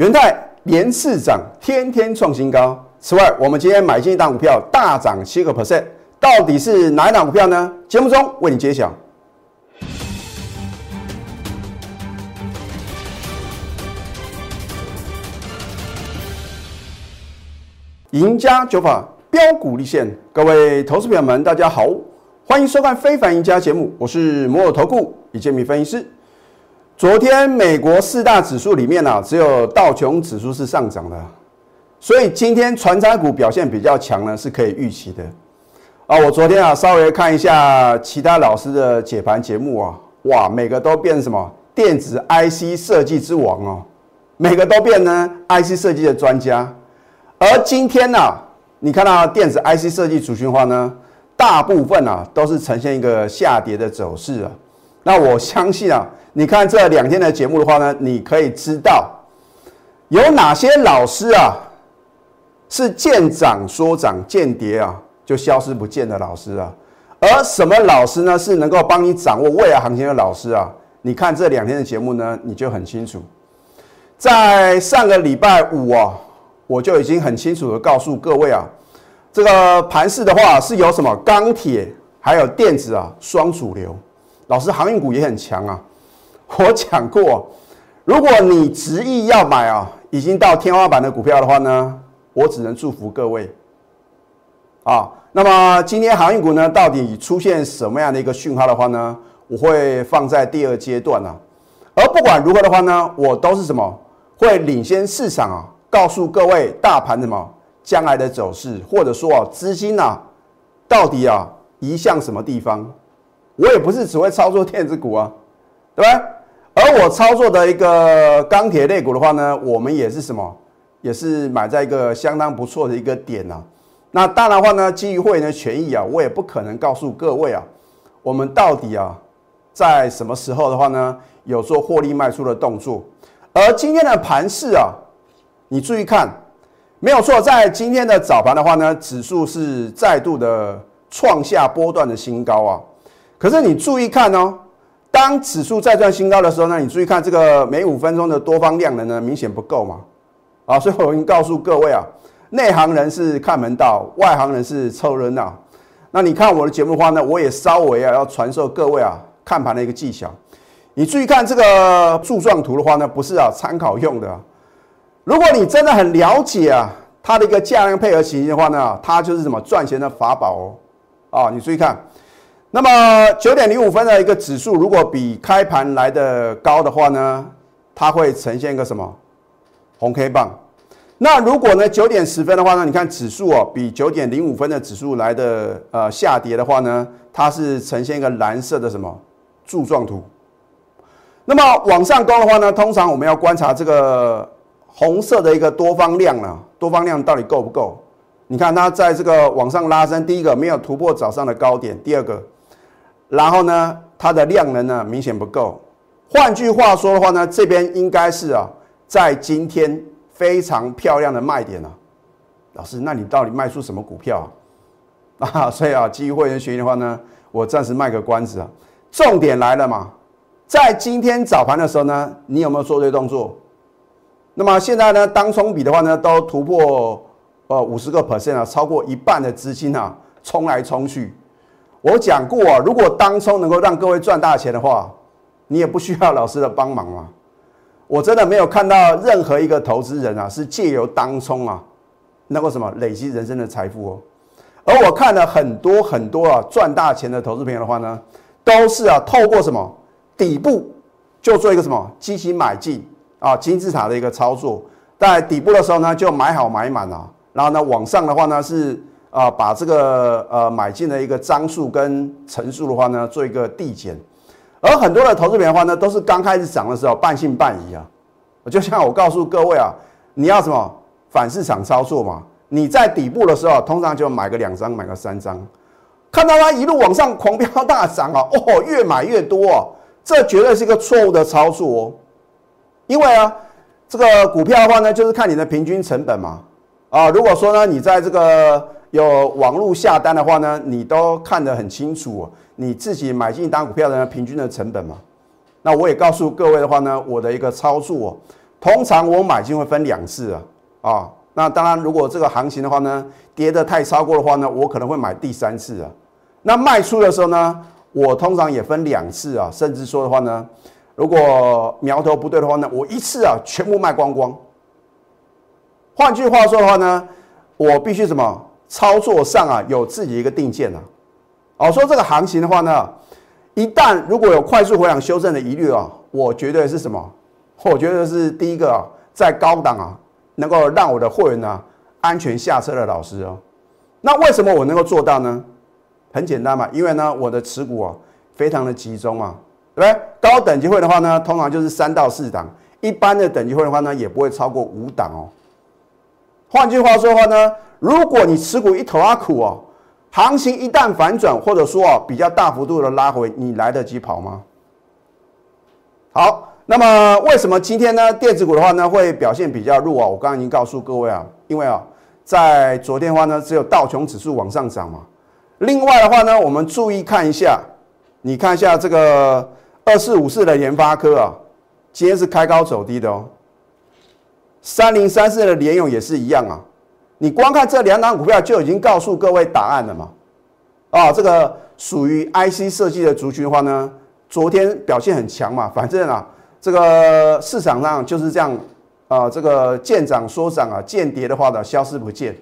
元泰连次涨，天天创新高。此外，我们今天买进一档股票大涨七个 percent，到底是哪一档股票呢？节目中为你揭晓。赢家九法标股立现，各位投资朋友们，大家好，欢迎收看《非凡赢家》节目，我是摩尔投顾李建民分析师。昨天美国四大指数里面呢、只有道琼指数是上涨的，所以今天传产股表现比较强呢，是可以预期的。啊，我昨天啊稍微看一下其他老师的解盘节目啊，哇，每个都变什么电子 IC 设计之王哦，每个都变呢 IC 设计的专家。而今天呢、你看到电子 IC 设计主群的话呢，大部分啊都是呈现一个下跌的走势啊。那我相信啊，你看这两天的节目的话呢，你可以知道有哪些老师啊是见涨说涨，见跌啊就消失不见的老师啊，而什么老师呢是能够帮你掌握未来行情的老师啊？你看这两天的节目呢，你就很清楚。在上个礼拜五啊，我就已经很清楚的告诉各位啊，这个盘势的话是有什么钢铁还有电子啊双主流。老师，航运股也很强啊。我讲过，如果你执意要买啊，已经到天花板的股票的话呢，我只能祝福各位。啊，那么今天航运股呢，到底出现什么样的一个讯号的话呢，我会放在第二阶段啊。而不管如何的话呢，我都是什么会领先市场啊，告诉各位大盘什么将来的走势，或者说啊资金啊到底啊移向什么地方。我也不是只会操作电子股啊，对吧？而我操作的一个钢铁类股的话呢，我们也是什么，也是买在一个相当不错的一个点啊。那当然的话呢，基于会员的权益啊，我也不可能告诉各位啊，我们到底啊在什么时候的话呢，有做获利卖出的动作。而今天的盘势啊，你注意看，没有错，在今天的早盘的话呢，指数是再度的创下波段的新高啊。可是你注意看哦，当指数再创新高的时候呢，你注意看这个每五分钟的多方量能呢，明显不够嘛。啊，所以我已经告诉各位啊，内行人是看门道，外行人是凑热闹。那你看我的节目的话呢，我也稍微啊要传授各位啊看盘的一个技巧。你注意看这个柱状图的话呢，不是啊参考用的啊。如果你真的很了解啊它的一个价量配合情形的话呢，它就是什么赚钱的法宝哦。啊，你注意看。那么九点零五分的一个指数，如果比开盘来的高的话呢，它会呈现一个什么红 K 棒？那如果呢九点十分的话呢，你看指数哦比九点零五分的指数来的呃下跌的话呢，它是呈现一个蓝色的什么柱状图？那么往上攻的话呢，通常我们要观察这个红色的一个多方量啊，多方量到底够不够？你看它在这个往上拉升，第一个没有突破早上的高点，第二个。然后呢，它的量能呢明显不够。换句话说的话呢，这边应该是啊，在今天非常漂亮的卖点啊。老师，那你到底卖出什么股票啊？啊，所以啊，基于会员学习的话呢，我暂时卖个关子啊。重点来了嘛，在今天早盘的时候呢，你有没有做对动作？那么现在呢，当冲比的话呢，都突破呃五十个 percent 啊，超过一半的资金啊，冲来冲去。我讲过啊，如果当冲能够让各位赚大钱的话，你也不需要老师的帮忙嘛。我真的没有看到任何一个投资人啊是借由当冲啊，能够什么累积人生的财富哦。而我看了很多很多啊赚大钱的投资朋友的话呢，都是啊透过什么底部就做一个什么积极买进啊金字塔的一个操作，在底部的时候呢就买好买满啊，然后呢往上的话呢是。啊，把这个呃买进的一个张数跟层数的话呢，做一个递减，而很多的投资品的话呢，都是刚开始涨的时候半信半疑啊。就像我告诉各位啊，你要什么反市场操作嘛？你在底部的时候，通常就买个两张，买个三张，看到它一路往上狂飙大涨啊，哦，越买越多啊，这绝对是一个错误的操作哦。因为啊，这个股票的话呢，就是看你的平均成本嘛。啊，如果说呢，你在这个有网络下单的话呢，你都看得很清楚，你自己买进一单股票的平均的成本嘛。那我也告诉各位的话呢，我的一个操作通常我买进会分两次啊，啊，那当然如果这个行情的话呢，跌得太超过的话呢，我可能会买第三次啊。那卖出的时候呢，我通常也分两次啊，甚至说的话呢，如果苗头不对的话呢，我一次啊全部卖光光。换句话说的话呢，我必须什么操作上啊有自己一个定见啊。哦，说这个行情的话呢，一旦如果有快速回档修正的疑虑啊，我绝对是什么？我觉得是第一个啊，在高档啊，能够让我的会员呢安全下车的老师哦。那为什么我能够做到呢？很简单嘛，因为呢我的持股啊非常的集中嘛，对不对？高等级会的话呢，通常就是三到四档；一般的等级会的话呢，也不会超过五档哦。换句话说的话呢，如果你持股一头阿苦哦，行情一旦反转，或者说啊比较大幅度的拉回，你来得及跑吗？好。那么为什么今天呢电子股的话呢会表现比较弱啊？我刚刚已经告诉各位啊，因为啊在昨天的话呢只有道琼指数往上涨嘛。另外的话呢，我们注意看一下，你看一下这个二四五四的研发科啊，今天是开高走低的哦。三零三四的联勇也是一样啊。你光看这两档股票就已经告诉各位答案了嘛？啊，这个属于 IC 设计的族群的话呢，昨天表现很强嘛，反正啊。这个市场上就是这样啊，这个见涨说涨啊，见跌的话呢消失不见，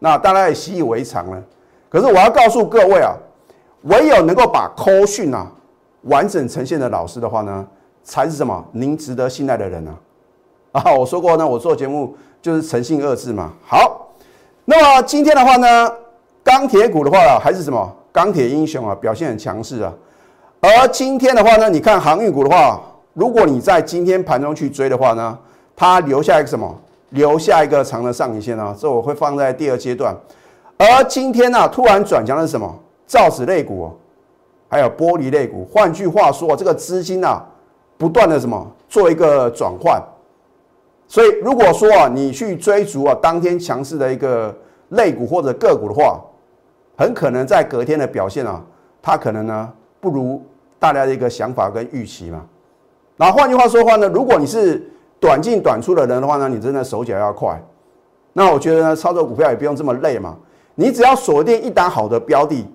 那大家也习以为常了。可是我要告诉各位啊，唯有能够把扣讯啊完整呈现的老师的话呢，才是什么您值得信赖的人呢？啊，我说过呢，我做节目就是诚信二字嘛。好，那么今天的话呢，钢铁股的话还是什么钢铁英雄啊，表现很强势啊。而今天的话呢，你看航运股的话。如果你在今天盘中去追的话呢，它留下一个什么？留下一个长的上影线啊，这我会放在第二阶段。而今天呢，突然转强的是什么？造纸类股，还有玻璃类股。换句话说，这个资金啊，不断的什么做一个转换。所以如果说啊，你去追逐啊当天强势的一个类股或者个股的话，很可能在隔天的表现啊，它可能呢不如大家的一个想法跟预期嘛。那换句话说的话呢，如果你是短进短出的人的话呢，你真的手脚要快。那我觉得呢，操作股票也不用这么累嘛。你只要锁定一档好的标的，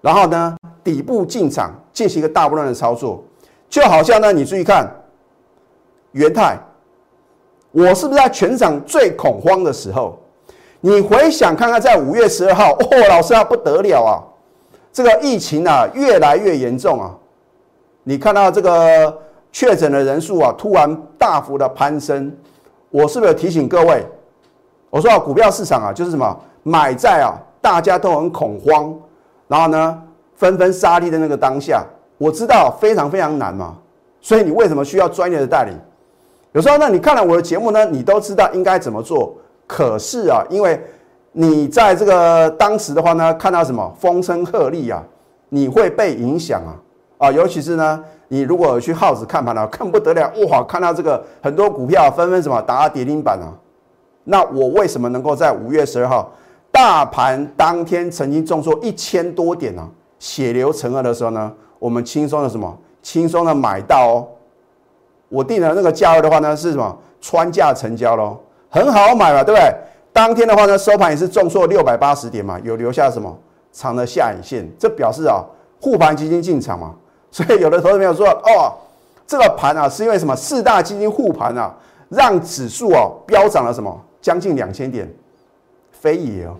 然后呢，底部进场进行一个大波段的操作，就好像呢，你注意看，元泰，我是不是在全场最恐慌的时候？你回想看看，在五月十二号，哦，老师啊，不得了啊，这个疫情啊越来越严重啊，你看到这个。确诊的人数啊，突然大幅的攀升，我是不是有提醒各位？我说啊，股票市场啊，就是什么买在啊，大家都很恐慌，然后呢，纷纷杀利的那个当下，我知道非常非常难嘛。所以你为什么需要专业的代理？有时候呢，你看了我的节目呢，你都知道应该怎么做。可是啊，因为你在这个当时的话呢，看到什么风声鹤唳啊，你会被影响啊啊，尤其是呢。你如果去耗子看盘了，更不得了哇！看到这个很多股票纷纷什么打跌停板啊？那我为什么能够在五月十二号大盘当天曾经重挫一千多点呢？血流成河的时候呢，我们轻松的什么？轻松的买到哦。我定的那个价位的话呢，是什么？穿价成交喽，很好买嘛，对不对？当天的话呢，收盘也是重挫六百八十点嘛，有留下什么长的下影线？这表示啊，护盘基金进场嘛。所以有的投资朋友说：“哦，这个盘啊，是因为什么？四大基金护盘啊，让指数哦飙涨了什么？将近两千点，非也哦。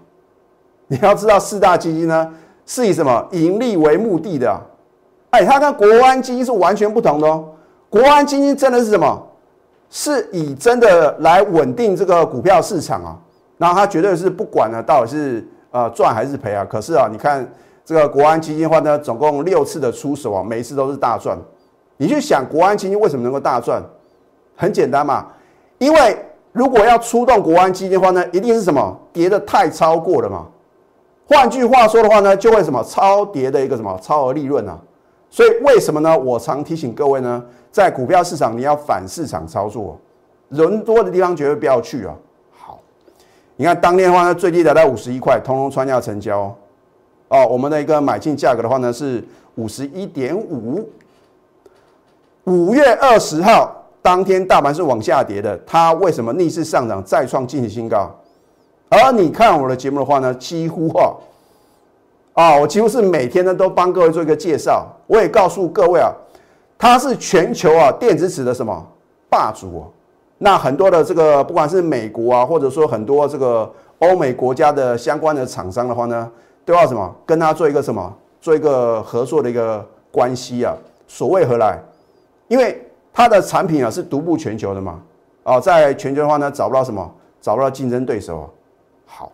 你要知道，四大基金呢是以什么盈利为目的的？啊哎，它跟国安基金是完全不同的哦。国安基金真的是什么？是以真的来稳定这个股票市场啊。然后它绝对是不管呢，到底是呃赚还是赔啊。可是啊，你看。”这个国安基金的话呢，总共六次的出手啊，每一次都是大赚。你去想国安基金为什么能够大赚？很简单嘛，因为如果要出动国安基金的话呢，一定是什么跌的太超过了嘛。换句话说的话呢，就会什么超跌的一个什么超额利润啊。所以为什么呢？我常提醒各位呢，在股票市场你要反市场操作，人多的地方绝对不要去啊。好，你看当天的话呢，最低达到五十一块，通通穿价成交。哦，我们的一个买进价格的话呢是五十一点五。五月二十号当天大盘是往下跌的，它为什么逆势上涨，再创近期新高？而你看我的节目的话呢，几乎啊啊，我几乎是每天呢都帮各位做一个介绍，我也告诉各位啊，它是全球啊电子纸的什么霸主哦。那很多的这个不管是美国啊，或者说很多这个欧美国家的相关的厂商的话呢，都要什么跟他做一个什么做一个合作的一个关系啊？所谓何来？因为它的产品啊是独步全球的嘛，啊，在全球的话呢找不到什么找不到竞争对手。好，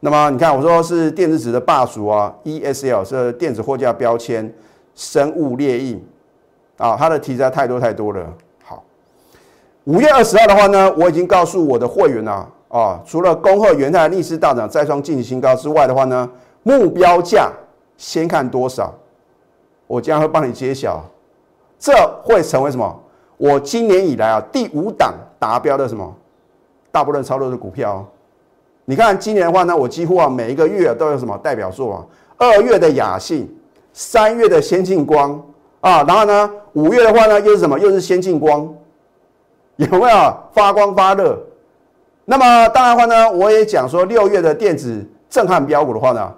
那么你看我说是电子纸的霸主啊，ESL 是电子货架标签、生物列印啊，它的题材太多太多了。好，五月二十号的话呢，我已经告诉我的会员啊，啊，除了恭贺元泰逆势大涨再创近期新高之外的话呢，目标价先看多少，我将会帮你揭晓，这会成为什么？我今年以来啊第五档达标的什么大部分操作的股票。你看今年的话呢，我几乎啊每一个月都有什么代表作啊？二月的雅信，三月的先进光啊，然后呢五月的话呢又是什么？又是先进光，有没有发光发热？那么当然话呢，我也讲说六月的电子震撼标股的话呢，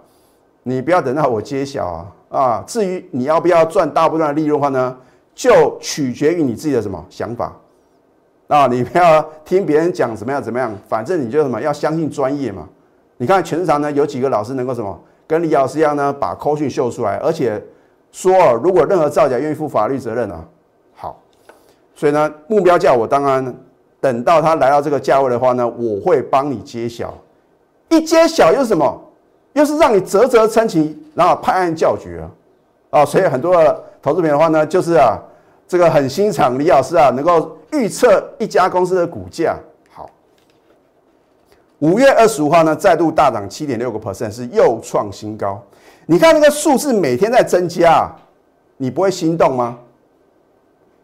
你不要等到我揭晓啊啊！至于你要不要赚大部分的利润的话呢，就取决于你自己的什么想法。啊，你不要听别人讲怎么样怎么样，反正你就什么要相信专业嘛。你看全市场呢有几个老师能够什么跟李老师一样呢，把扣讯秀出来，而且说如果任何造假愿意负法律责任啊。好，所以呢目标价我当然等到他来到这个价位的话呢，我会帮你揭晓。一揭晓又是什么？又是让你啧啧称奇，然后拍案叫绝啊！啊，所以很多的投资品的话呢，就是啊，这个很欣赏李老师啊，能够。预测一家公司的股价好，五月二十五号呢，再度大涨七点六个 percent，是又创新高。你看那个数字每天在增加，你不会心动吗？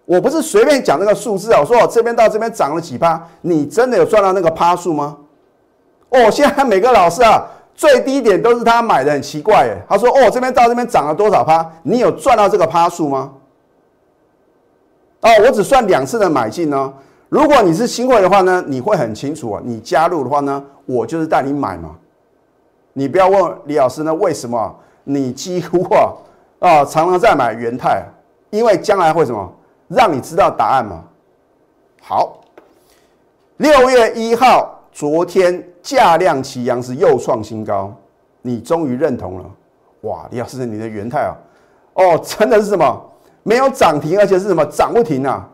我不是随便讲那个数字啊，我说我这边到这边涨了几趴，你真的有赚到那个趴数吗？哦，现在每个老师啊，最低点都是他买的，很奇怪哎。他说哦，这边到这边涨了多少趴，你有赚到这个趴数吗？哦，我只算两次的买进呢。如果你是新会的话呢，你会很清楚啊。你加入的话呢，我就是带你买嘛。你不要问李老师呢，为什么你几乎啊啊常常在买元泰？因为将来会什么，让你知道答案嘛。好，六月一号，昨天价量齐扬是又创新高，你终于认同了。哇，李老师，你的元泰啊，哦，真的是什么？没有涨停，而且是什么涨不停啊？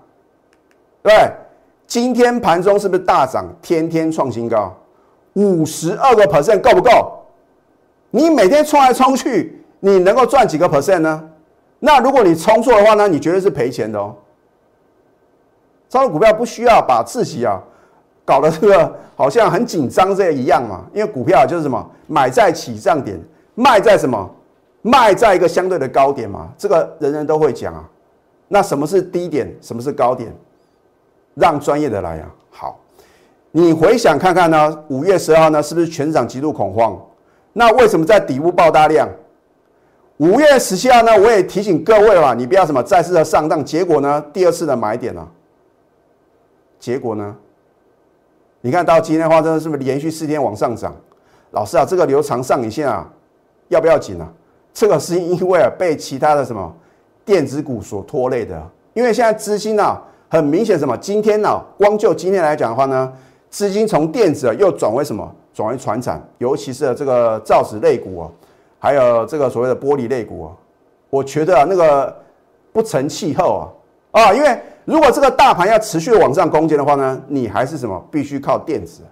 对，今天盘中是不是大涨？天天创新高，五十二个 percent 够不够？你每天冲来冲去，你能够赚几个 percent 呢？那如果你冲错的话呢？你绝对是赔钱的哦。操作股票不需要把自己啊搞得这个好像很紧张这一样嘛，因为股票就是什么买在起涨点，卖在什么？卖在一个相对的高点嘛，这个人人都会讲啊。那什么是低点？什么是高点？让专业的来啊。好，你回想看看呢？五月十二号呢，是不是全场极度恐慌？那为什么在底部爆大量？五月十七号呢，我也提醒各位了，你不要什么再次的上当。结果呢，第二次的买点呢？结果呢？你看到今天的话，真的是不是连续四天往上涨？老师啊，这个留长上影线啊，要不要紧啊？这个是因为被其他的什么电子股所拖累的，因为现在资金啊很明显什么，今天呢光就今天来讲的话呢，资金从电子啊又转为什么？转为船产，尤其是这个造纸类股啊，还有这个所谓的玻璃类股啊，我觉得啊那个不成气候啊啊，因为如果这个大盘要持续往上攻坚的话呢，你还是什么必须靠电子，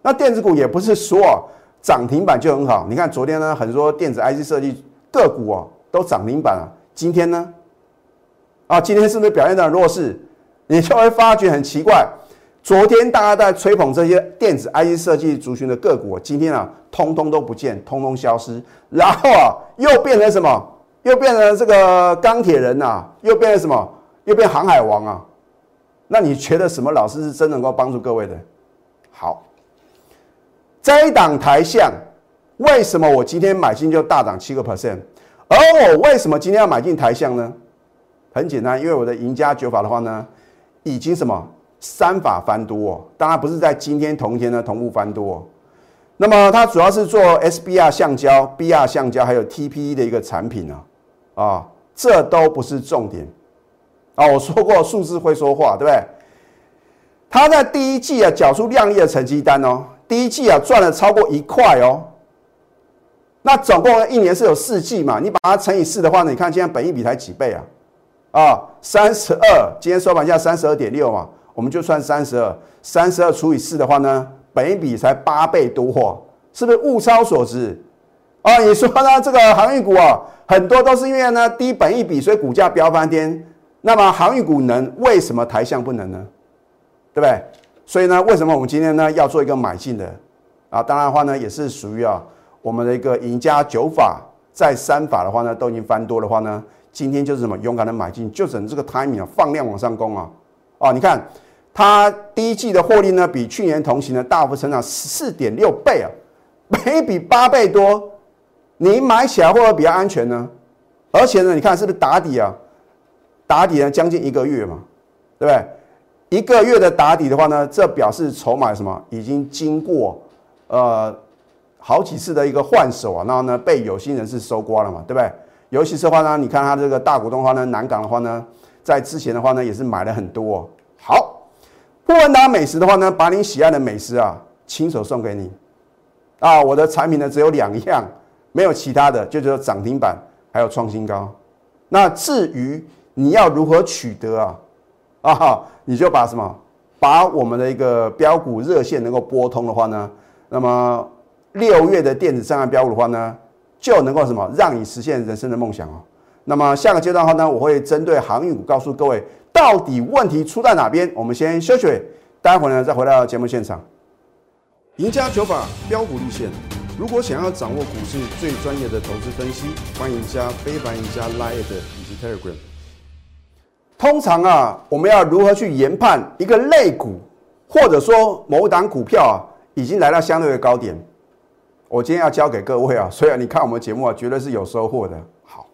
那电子股也不是说涨停板就很好，你看昨天呢很多电子 IC 设计。个股啊都涨停板了，今天呢？啊，今天是不是表现的弱势？你就会发觉很奇怪，昨天大家在吹捧这些电子 IC 设计族群的个股，今天啊，通通都不见，通通消失，然后啊，又变成什么？又变成这个钢铁人呐，又变成什么？又变航海王啊？那你觉得什么老师是真能够帮助各位的？好，这一档台象。为什么我今天买进就大涨七个 percent？而我为什么今天要买进台象呢？很简单，因为我的赢家九法的话呢，已经什么三法翻多哦，当然不是在今天同一天呢同步翻多哦。那么它主要是做 SBR 橡胶、BR 橡胶还有 TPE 的一个产品呢，啊，这都不是重点啊。我说过数字会说话，对不对？它在第一季啊缴出亮丽的成绩单哦，第一季啊赚了超过一块哦。那总共一年是有四季嘛，你把它乘以四的话呢，你看现在本益比才几倍啊？啊，三十二，今天收盘价三十二点六嘛，我们就算三十二，三十二除以四的话呢？本一比才八倍多，是不是物超所值？啊，你说呢？这个航运股啊，很多都是因为呢低本一比，所以股价飙翻天。那么航运股能为什么台向不能呢？对不对？所以呢，为什么我们今天呢要做一个买进的？啊，当然的话呢，也是属于啊我们的一个赢家九法，在三法的话呢都已经翻多的话呢，今天就是什么勇敢的买进，就等这个 timing 啊放量往上攻啊！啊，你看。它第一季的获利呢，比去年同期呢大幅成长十四点六倍啊，每比八倍多，你买起来会不会比较安全呢？而且呢，你看是不是打底啊？打底呢将近一个月嘛，对不对？一个月的打底的话呢，这表示筹码什么已经经过呃好几次的一个换手啊，然后呢被有心人士收刮了嘛，对不对？尤其是话呢，你看它这个大股东的话呢，南港的话呢，在之前的话呢也是买了很多，好。富文达美食的话呢，把你喜爱的美食啊，亲手送给你啊！我的产品呢只有两样，没有其他的，就只有涨停板还有创新高。那至于你要如何取得啊？啊，你就把什么，把我们的一个标股热线能够拨通的话呢，那么六月的电子上岸标股的话呢，就能够什么，让你实现人生的梦想哦。那么下个阶段的话呢，我会针对航运股告诉各位。到底问题出在哪边？我们先休息，待会呢再回到节目现场。赢家九法标股立线，如果想要掌握股市最专业的投资分析，欢迎加非凡、赢家 Line 以及 Telegram。通常啊，我们要如何去研判一个类股，或者说某档股票啊，已经来到相对的高点？我今天要教给各位啊，所以你看我们节目啊，绝对是有收获的。好，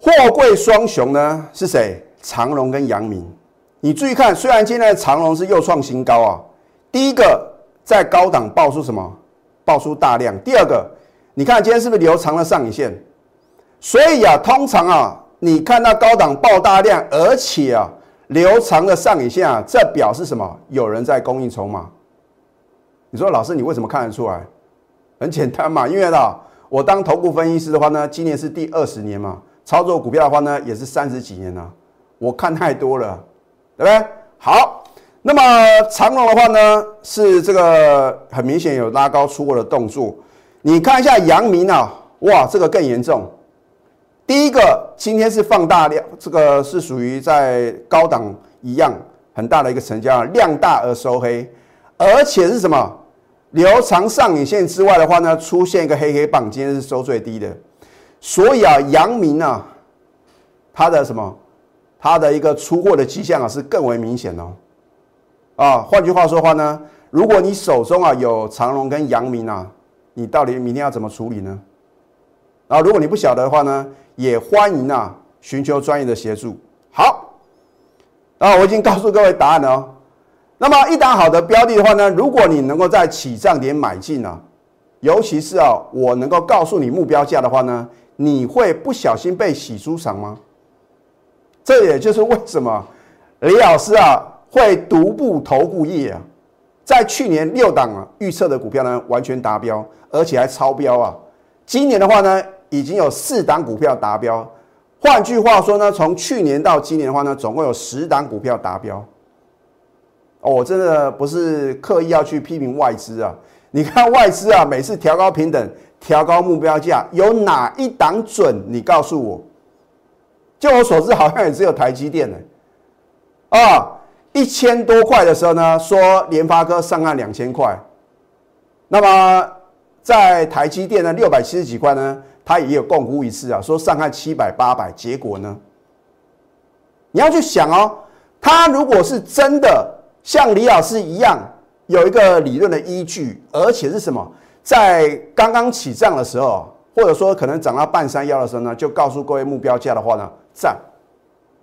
货柜双雄呢是谁？长隆跟阳明，你注意看，虽然今天的长隆是又创新高啊，第一个在高档爆出什么？爆出大量。第二个，你看今天是不是留长了上影线？所以啊，通常啊，你看到高档爆大量，而且啊留长的上影线啊，这表示什么？有人在供应筹码。你说老师，你为什么看得出来？很简单嘛，因为呢，我当头部分析师的话呢，今年是第二十年嘛，操作股票的话呢，也是三十几年了。我看太多了，对不对？好，那么长龙的话呢，是这个很明显有拉高出货的动作。你看一下阳明啊，哇，这个更严重。第一个今天是放大量，这个是属于在高档一样很大的一个成交量，量大而收黑，而且是什么？留长上影线之外的话呢，出现一个黑黑棒，今天是收最低的。所以啊，阳明啊，它的什么？它的一个出货的迹象啊是更为明显哦，啊，换句话说话呢，如果你手中啊有长隆跟阳明啊，你到底明天要怎么处理呢？啊，如果你不晓得的话呢，也欢迎啊寻求专业的协助。好，啊，我已经告诉各位答案了哦。那么一档好的标的的话呢，如果你能够在起涨点买进呢，尤其是啊我能够告诉你目标价的话呢，你会不小心被洗出场吗？这也就是为什么李老师啊会独步投顾业啊，在去年六档啊预测的股票呢完全达标，而且还超标啊。今年的话呢，已经有四档股票达标。换句话说呢，从去年到今年的话呢，总共有十档股票达标。哦，我真的不是刻意要去批评外资啊。你看外资啊，每次调高平等、调高目标价，有哪一档准？你告诉我。就我所知，好像也只有台积电呢。啊，一千多块的时候呢，说联发科上岸两千块。那么在台积电呢，六百七十几块呢，它也有共估一次啊，说上岸七百八百。结果呢，你要去想哦，它如果是真的像李老师一样有一个理论的依据，而且是什么，在刚刚起涨的时候，或者说可能涨到半山腰的时候呢，就告诉各位目标价的话呢？涨，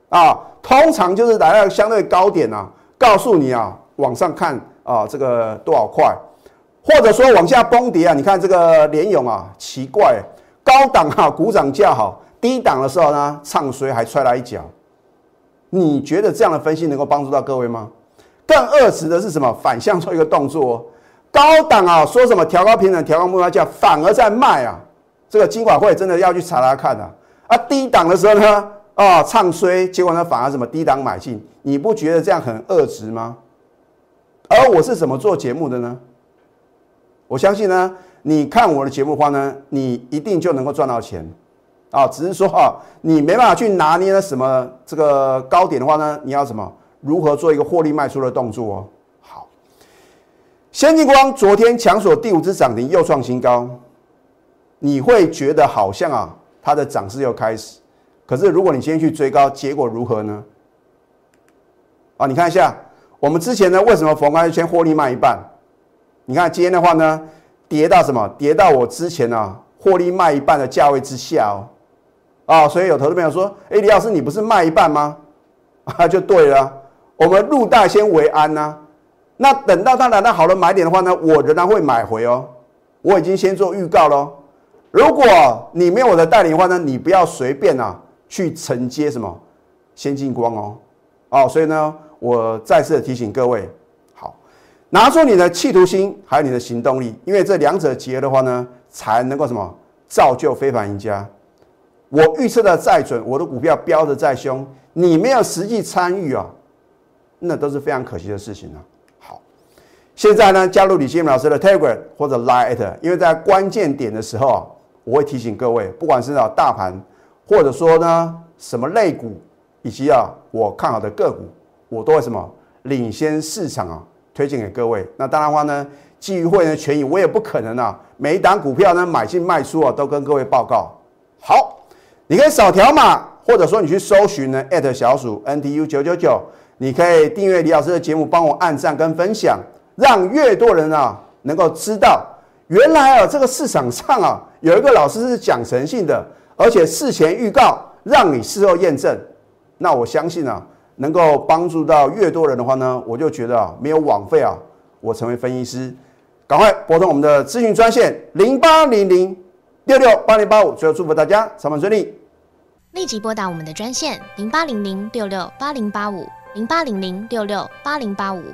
啊，通常就是来到相对高点啊，告诉你啊，往上看啊，这个多少块，或者说往下崩跌啊，你看这个联勇啊，奇怪，高档哈鼓掌叫好，低档的时候呢唱衰还踹来一脚，你觉得这样的分析能够帮助到各位吗？更恶质的是什么？反向做一个动作，高档啊说什么调高平等、调高目标价，反而在卖啊，这个金管会真的要去查查看啊。啊，低档的时候呢？啊，唱衰，结果呢反而什么低档买进，你不觉得这样很恶值吗？而我是怎么做节目的呢？我相信呢，你看我的节目的话呢，你一定就能够赚到钱啊。只是说哈，你没办法去拿捏什么这个高点的话呢，你要什么？如何做一个获利卖出的动作哦？好，先进光昨天强锁第五只涨停，又创新高，你会觉得好像啊，它的涨势又开始。可是，如果你先去追高，结果如何呢？啊，你看一下，我们之前呢，为什么逢高先获利卖一半？你看今天的话呢，跌到什么？跌到我之前啊获利卖一半的价位之下哦。啊，所以有投资朋友说：“哎，李老师，你不是卖一半吗？”啊，就对了，我们入袋先为安呐。那等到它来到好的买点的话呢，我仍然会买回哦。我已经先做预告喽。如果你没有我的带领的话呢，你不要随便啊。去承接什么先进光哦，哦，所以呢，我再次的提醒各位，好，拿出你的企图心，还有你的行动力，因为这两者结合的话呢，才能够什么造就非凡赢家。我预测的再准，我的股票飙的再凶，你没有实际参与啊，那都是非常可惜的事情啊。好，现在呢，加入李建明老师的 Telegram 或者 Line，因为在关键点的时候啊，我会提醒各位，不管是啊大盘。或者说呢，什么类股，以及啊我看好的个股，我都会什么领先市场啊，推荐给各位。那当然话呢，基于会员的权益，我也不可能啊，每一档股票呢买进卖出啊，都跟各位报告。好，你可以扫条码，或者说你去搜寻呢小鼠 NTU 九九九，你可以订阅李老师的节目，帮我按赞跟分享，让越多人啊能够知道，原来啊这个市场上啊有一个老师是讲诚信的。而且事前预告，让你事后验证，那我相信啊，能够帮助到越多人的话呢，我就觉得啊，没有枉费啊，我成为分析师，赶快拨通我们的咨询专线零八零零六六八零八五，最后祝福大家上班顺利，立即拨打我们的专线零八零零六六八零八五。零八零零六六八零八五